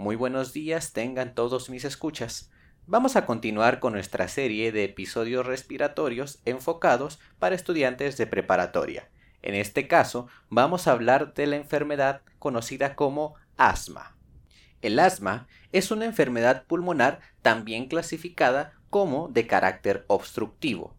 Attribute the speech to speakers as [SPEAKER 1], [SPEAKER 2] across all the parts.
[SPEAKER 1] Muy buenos días tengan todos mis escuchas. Vamos a continuar con nuestra serie de episodios respiratorios enfocados para estudiantes de preparatoria. En este caso, vamos a hablar de la enfermedad conocida como asma. El asma es una enfermedad pulmonar también clasificada como de carácter obstructivo.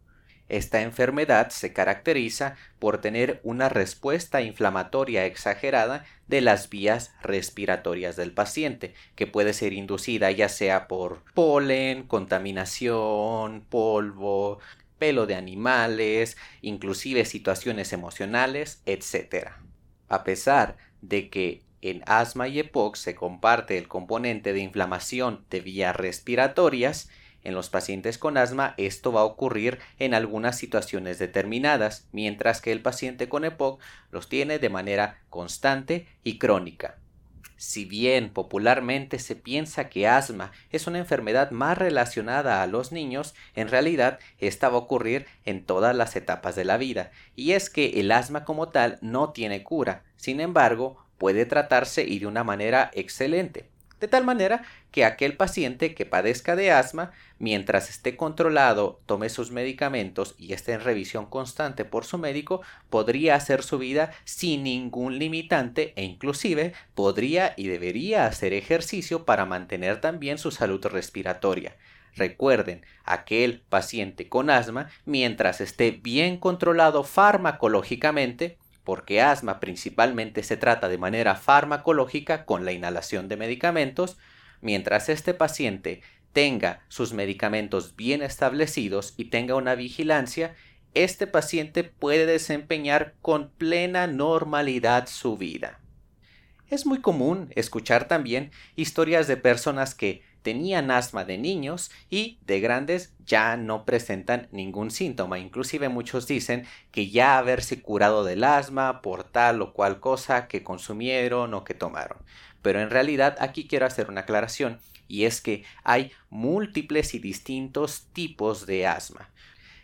[SPEAKER 1] Esta enfermedad se caracteriza por tener una respuesta inflamatoria exagerada de las vías respiratorias del paciente, que puede ser inducida ya sea por polen, contaminación, polvo, pelo de animales, inclusive situaciones emocionales, etc. A pesar de que en asma y EPOC se comparte el componente de inflamación de vías respiratorias, en los pacientes con asma esto va a ocurrir en algunas situaciones determinadas, mientras que el paciente con EPOC los tiene de manera constante y crónica. Si bien popularmente se piensa que asma es una enfermedad más relacionada a los niños, en realidad esta va a ocurrir en todas las etapas de la vida, y es que el asma como tal no tiene cura, sin embargo, puede tratarse y de una manera excelente de tal manera que aquel paciente que padezca de asma, mientras esté controlado, tome sus medicamentos y esté en revisión constante por su médico, podría hacer su vida sin ningún limitante e inclusive podría y debería hacer ejercicio para mantener también su salud respiratoria. Recuerden, aquel paciente con asma, mientras esté bien controlado farmacológicamente, porque asma principalmente se trata de manera farmacológica con la inhalación de medicamentos, mientras este paciente tenga sus medicamentos bien establecidos y tenga una vigilancia, este paciente puede desempeñar con plena normalidad su vida. Es muy común escuchar también historias de personas que tenían asma de niños y de grandes ya no presentan ningún síntoma. Inclusive muchos dicen que ya haberse curado del asma por tal o cual cosa que consumieron o que tomaron. Pero en realidad aquí quiero hacer una aclaración y es que hay múltiples y distintos tipos de asma.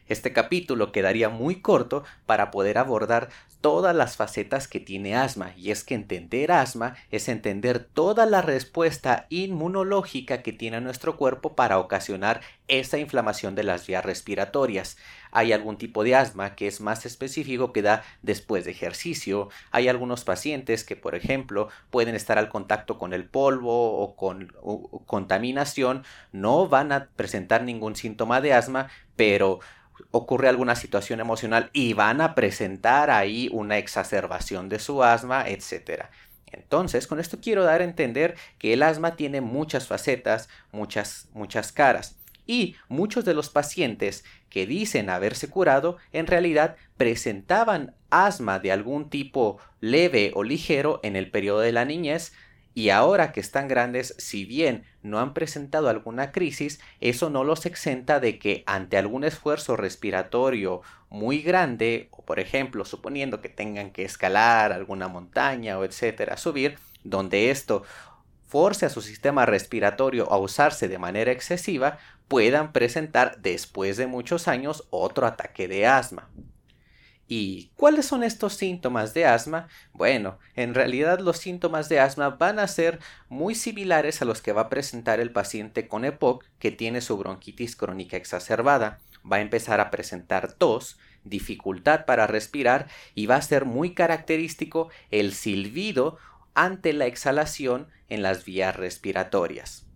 [SPEAKER 1] Este capítulo quedaría muy corto para poder abordar todas las facetas que tiene asma, y es que entender asma es entender toda la respuesta inmunológica que tiene nuestro cuerpo para ocasionar esa inflamación de las vías respiratorias. Hay algún tipo de asma que es más específico que da después de ejercicio. Hay algunos pacientes que, por ejemplo, pueden estar al contacto con el polvo o con contaminación, no van a presentar ningún síntoma de asma, pero ocurre alguna situación emocional y van a presentar ahí una exacerbación de su asma, etc. Entonces, con esto quiero dar a entender que el asma tiene muchas facetas, muchas, muchas caras. Y muchos de los pacientes que dicen haberse curado en realidad presentaban asma de algún tipo leve o ligero en el periodo de la niñez, y ahora que están grandes, si bien no han presentado alguna crisis, eso no los exenta de que ante algún esfuerzo respiratorio muy grande, o por ejemplo, suponiendo que tengan que escalar alguna montaña o etcétera, subir, donde esto force a su sistema respiratorio a usarse de manera excesiva, puedan presentar después de muchos años otro ataque de asma. ¿Y cuáles son estos síntomas de asma? Bueno, en realidad los síntomas de asma van a ser muy similares a los que va a presentar el paciente con EPOC que tiene su bronquitis crónica exacerbada. Va a empezar a presentar tos, dificultad para respirar y va a ser muy característico el silbido ante la exhalación en las vías respiratorias.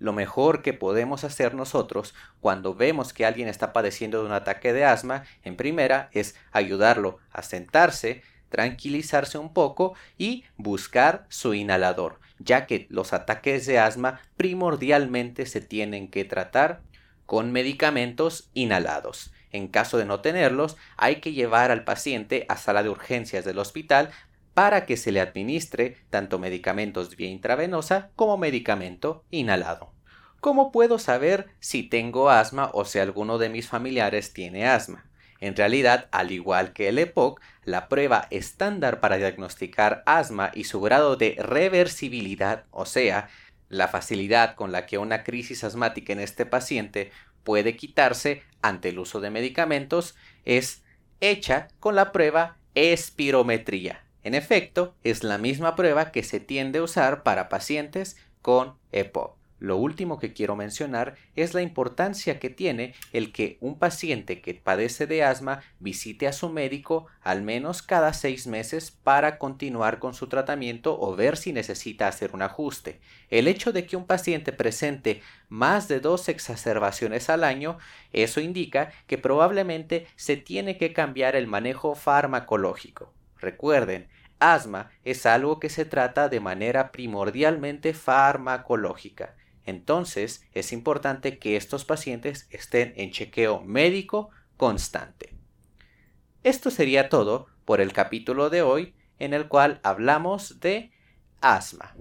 [SPEAKER 1] Lo mejor que podemos hacer nosotros cuando vemos que alguien está padeciendo de un ataque de asma, en primera, es ayudarlo a sentarse, tranquilizarse un poco y buscar su inhalador, ya que los ataques de asma primordialmente se tienen que tratar con medicamentos inhalados. En caso de no tenerlos, hay que llevar al paciente a sala de urgencias del hospital para que se le administre tanto medicamentos vía intravenosa como medicamento inhalado. ¿Cómo puedo saber si tengo asma o si alguno de mis familiares tiene asma? En realidad, al igual que el EPOC, la prueba estándar para diagnosticar asma y su grado de reversibilidad, o sea, la facilidad con la que una crisis asmática en este paciente puede quitarse ante el uso de medicamentos, es hecha con la prueba espirometría. En efecto, es la misma prueba que se tiende a usar para pacientes con EPOC. Lo último que quiero mencionar es la importancia que tiene el que un paciente que padece de asma visite a su médico al menos cada seis meses para continuar con su tratamiento o ver si necesita hacer un ajuste. El hecho de que un paciente presente más de dos exacerbaciones al año, eso indica que probablemente se tiene que cambiar el manejo farmacológico. Recuerden, asma es algo que se trata de manera primordialmente farmacológica. Entonces es importante que estos pacientes estén en chequeo médico constante. Esto sería todo por el capítulo de hoy en el cual hablamos de asma.